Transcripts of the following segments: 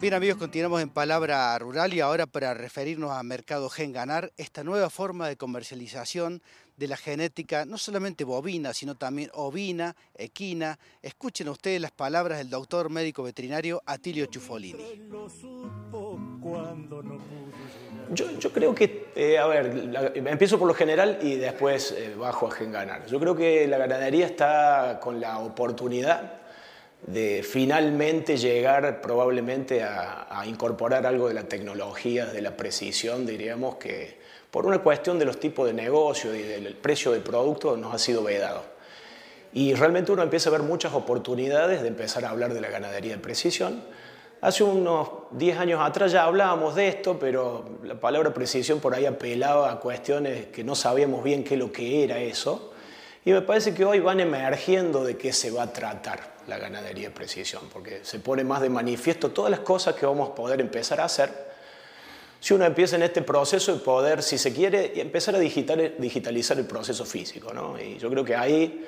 Bien amigos, continuamos en Palabra Rural y ahora para referirnos a Mercado Gen Ganar, esta nueva forma de comercialización de la genética, no solamente bovina, sino también ovina, equina. Escuchen ustedes las palabras del doctor médico veterinario Atilio Chufolini. Yo, creo que, eh, a ver, empiezo por lo general y después eh, bajo a Gen Ganar. Yo creo que la ganadería está con la oportunidad de finalmente llegar probablemente a, incorporar algo de la tecnología, de la precisión, diríamos que por una cuestión de los tipos de negocio y del precio del producto nos ha sido vedado. Y realmente uno empieza a ver muchas oportunidades de empezar a hablar de la ganadería de precisión. Hace unos 10 años atrás ya hablábamos de esto, pero la palabra precisión por ahí apelaba a cuestiones que no sabíamos bien qué lo que era eso. Y me parece que hoy van emergiendo de qué se va a tratar la ganadería de precisión, porque se pone más de manifiesto todas las cosas que vamos a poder empezar a hacer si uno empieza en este proceso de poder, si se quiere, empezar a digitalizar el proceso físico. ¿no? Y yo creo que ahí,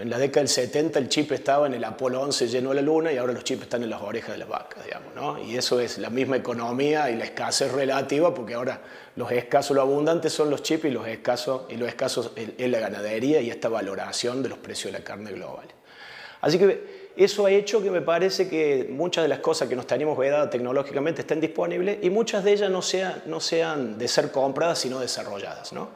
en la década del 70, el chip estaba en el Apolo 11 lleno de la luna y ahora los chips están en las orejas de las vacas, digamos. ¿no? Y eso es la misma economía y la escasez relativa, porque ahora los escasos, lo abundantes son los chips y los escasos, y los escasos es la ganadería y esta valoración de los precios de la carne global. Así que eso ha hecho que me parece que muchas de las cosas que nos teníamos vedadas tecnológicamente estén disponibles y muchas de ellas no, no sean de ser compradas, sino desarrolladas. ¿no?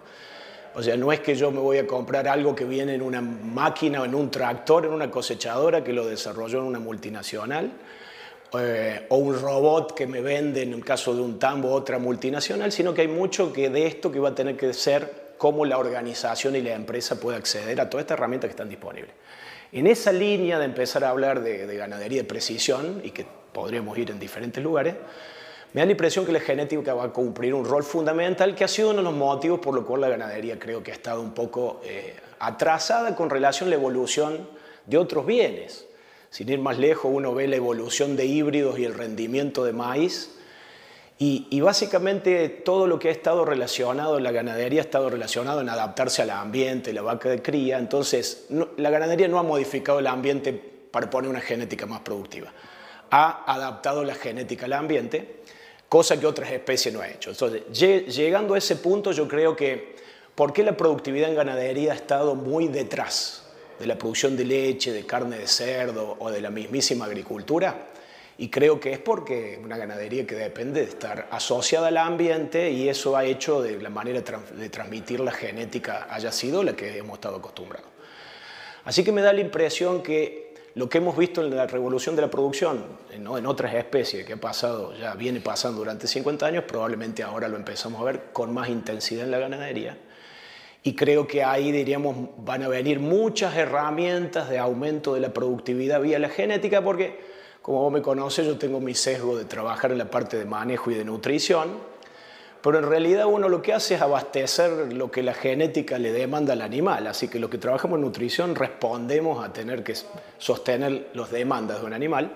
O sea, no es que yo me voy a comprar algo que viene en una máquina o en un tractor, en una cosechadora que lo desarrolló en una multinacional, eh, o un robot que me vende en el caso de un tambo otra multinacional, sino que hay mucho que de esto que va a tener que ser cómo la organización y la empresa puede acceder a todas estas herramientas que están disponibles. En esa línea de empezar a hablar de, ganadería de precisión, y que podríamos ir en diferentes lugares, me da la impresión que la genética va a cumplir un rol fundamental, que ha sido uno de los motivos por los cuales la ganadería creo que ha estado un poco eh, atrasada con relación a la evolución de otros bienes. Sin ir más lejos, uno ve la evolución de híbridos y el rendimiento de maíz, y, básicamente todo lo que ha estado relacionado, la ganadería ha estado relacionado en adaptarse al ambiente, la vaca de cría. Entonces, la ganadería no ha modificado el ambiente para poner una genética más productiva. Ha adaptado la genética al ambiente, cosa que otras especies no han hecho. Entonces, llegando a ese punto, yo creo que, ¿por qué la productividad en ganadería ha estado muy detrás de la producción de leche, de carne de cerdo o de la mismísima agricultura? Y creo que es porque una ganadería que depende de estar asociada al ambiente y eso ha hecho de la manera de transmitir la genética haya sido la que hemos estado acostumbrados. Así que me da la impresión que lo que hemos visto en la revolución de la producción, en otras especies que ha pasado, ya viene pasando durante 50 años, probablemente ahora lo empezamos a ver con más intensidad en la ganadería. Y creo que ahí, diríamos, van a venir muchas herramientas de aumento de la productividad vía la genética, porque como vos me conoces, yo tengo mi sesgo de trabajar en la parte de manejo y de nutrición, pero en realidad uno lo que hace es abastecer lo que la genética le demanda al animal, así que lo que trabajamos en nutrición respondemos a tener que sostener las demandas de un animal.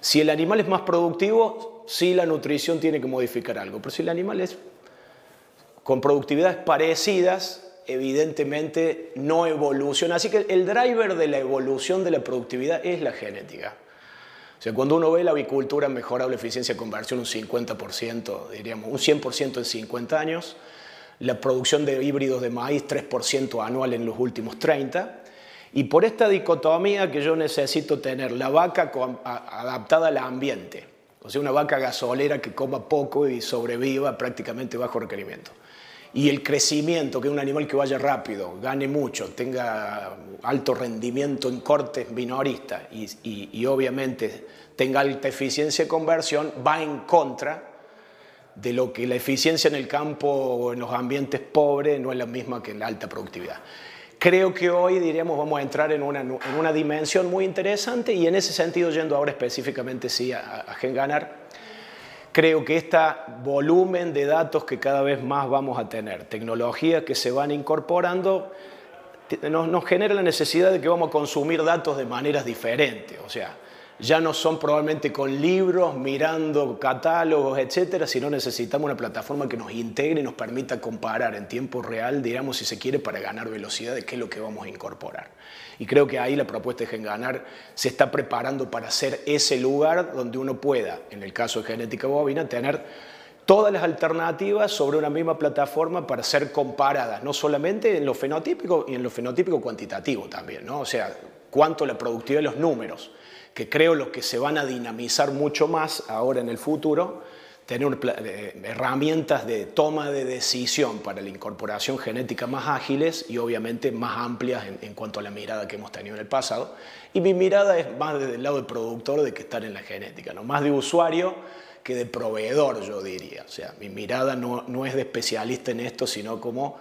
Si el animal es más productivo, sí la nutrición tiene que modificar algo, pero si el animal es con productividades parecidas, evidentemente no evoluciona. Así que el driver de la evolución de la productividad es la genética. Cuando uno ve la avicultura mejorable eficiencia de conversión un 50%, diríamos, un 100% en 50 años, la producción de híbridos de maíz 3% anual en los últimos 30, y por esta dicotomía que yo necesito tener la vaca adaptada al ambiente, o sea, una vaca gasolera que coma poco y sobreviva prácticamente bajo requerimiento. Y el crecimiento, que es un animal que vaya rápido, gane mucho, tenga alto rendimiento en cortes minoristas y, y obviamente tenga alta eficiencia de conversión, va en contra de lo que la eficiencia en el campo o en los ambientes pobres no es la misma que la alta productividad. Creo que hoy, diríamos, vamos a entrar en una, en una dimensión muy interesante y en ese sentido, yendo ahora específicamente sí a, a Genganar, creo que este volumen de datos que cada vez más vamos a tener, tecnologías que se van incorporando, nos, genera la necesidad de que vamos a consumir datos de maneras diferentes. O sea, ya no son probablemente con libros, mirando catálogos, etcétera, sino necesitamos una plataforma que nos integre y nos permita comparar en tiempo real, digamos, si se quiere, para ganar velocidad de qué es lo que vamos a incorporar. Y creo que ahí la propuesta de Genganar se está preparando para ser ese lugar donde uno pueda, en el caso de genética bovina, tener todas las alternativas sobre una misma plataforma para ser comparadas, no solamente en lo fenotípico y en lo fenotípico cuantitativo también, ¿no? O sea, cuánto la productividad de los números que creo los que se van a dinamizar mucho más ahora en el futuro, tener eh, herramientas de toma de decisión para la incorporación genética más ágiles y obviamente más amplias en, cuanto a la mirada que hemos tenido en el pasado. Y mi mirada es más desde el lado del productor de que estar en la genética, ¿no? más de usuario que de proveedor, yo diría. O sea, mi mirada no, no es de especialista en esto, sino como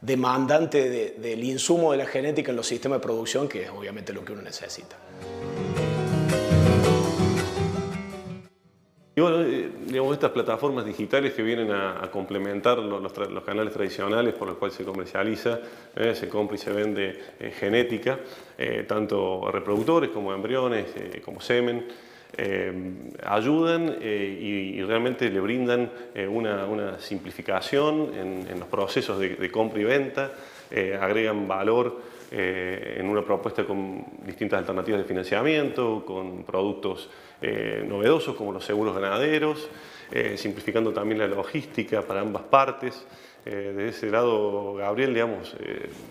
demandante del insumo de la genética en los sistemas de producción, que es obviamente lo que uno necesita. Y bueno, eh, digamos, estas plataformas digitales que vienen a, complementar los, canales tradicionales por los cuales se comercializa, eh, se compra y se vende eh, genética, tanto reproductores como embriones, como semen, ayudan y, realmente le brindan una, simplificación en, los procesos de, de compra y venta, agregan valor en una propuesta con distintas alternativas de financiamiento, con productos eh, novedosos como los seguros ganaderos, eh, simplificando también la logística para ambas partes. Eh, de ese lado, Gabriel, digamos,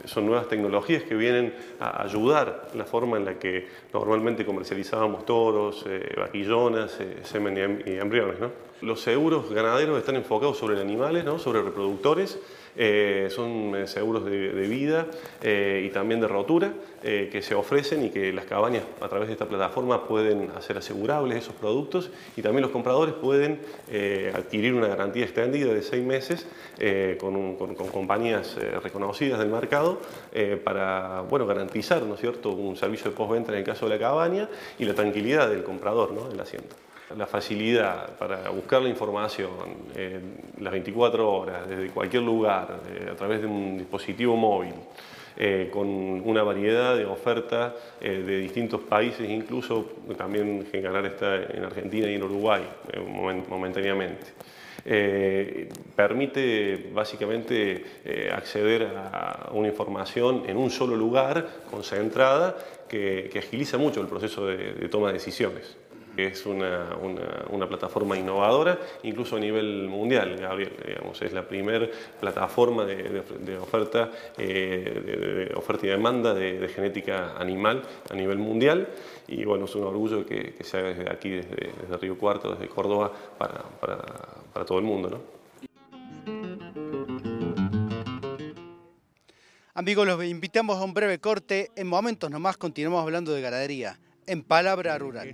son nuevas tecnologías que vienen a ayudar la forma en la que normalmente comercializábamos toros, vaquillonas, semen y, embriones. ¿no? Los seguros ganaderos están enfocados sobre animales, ¿no? sobre reproductores, eh, son eh, seguros de, vida eh, y también de rotura que se ofrecen y que las cabañas a través de esta plataforma pueden hacer asegurables esos productos y también los compradores pueden adquirir una garantía extendida de seis meses con, compañías reconocidas del mercado para bueno, garantizar ¿no es cierto? un servicio de postventa en el caso de la cabaña y la tranquilidad del comprador ¿no? del asiento la facilidad para buscar la información las 24 horas, desde cualquier lugar, eh, a través de un dispositivo móvil, eh, con una variedad de ofertas eh, de distintos países, incluso también Genganar está en Argentina y en Uruguay momentáneamente. Permite básicamente acceder a una información en un solo lugar, concentrada, que, agiliza mucho el proceso de toma de decisiones. Es una, una, plataforma innovadora, incluso a nivel mundial, Gabriel, digamos, es la primera plataforma de, oferta, eh, de, oferta y demanda de, genética animal a nivel mundial. Y bueno, es un orgullo que, que se haga desde aquí, desde, Río Cuarto, desde Córdoba, para, para, para todo el mundo. ¿no? Amigos, los invitamos a un breve corte. En momentos nomás continuamos hablando de ganadería, en Palabra Rural.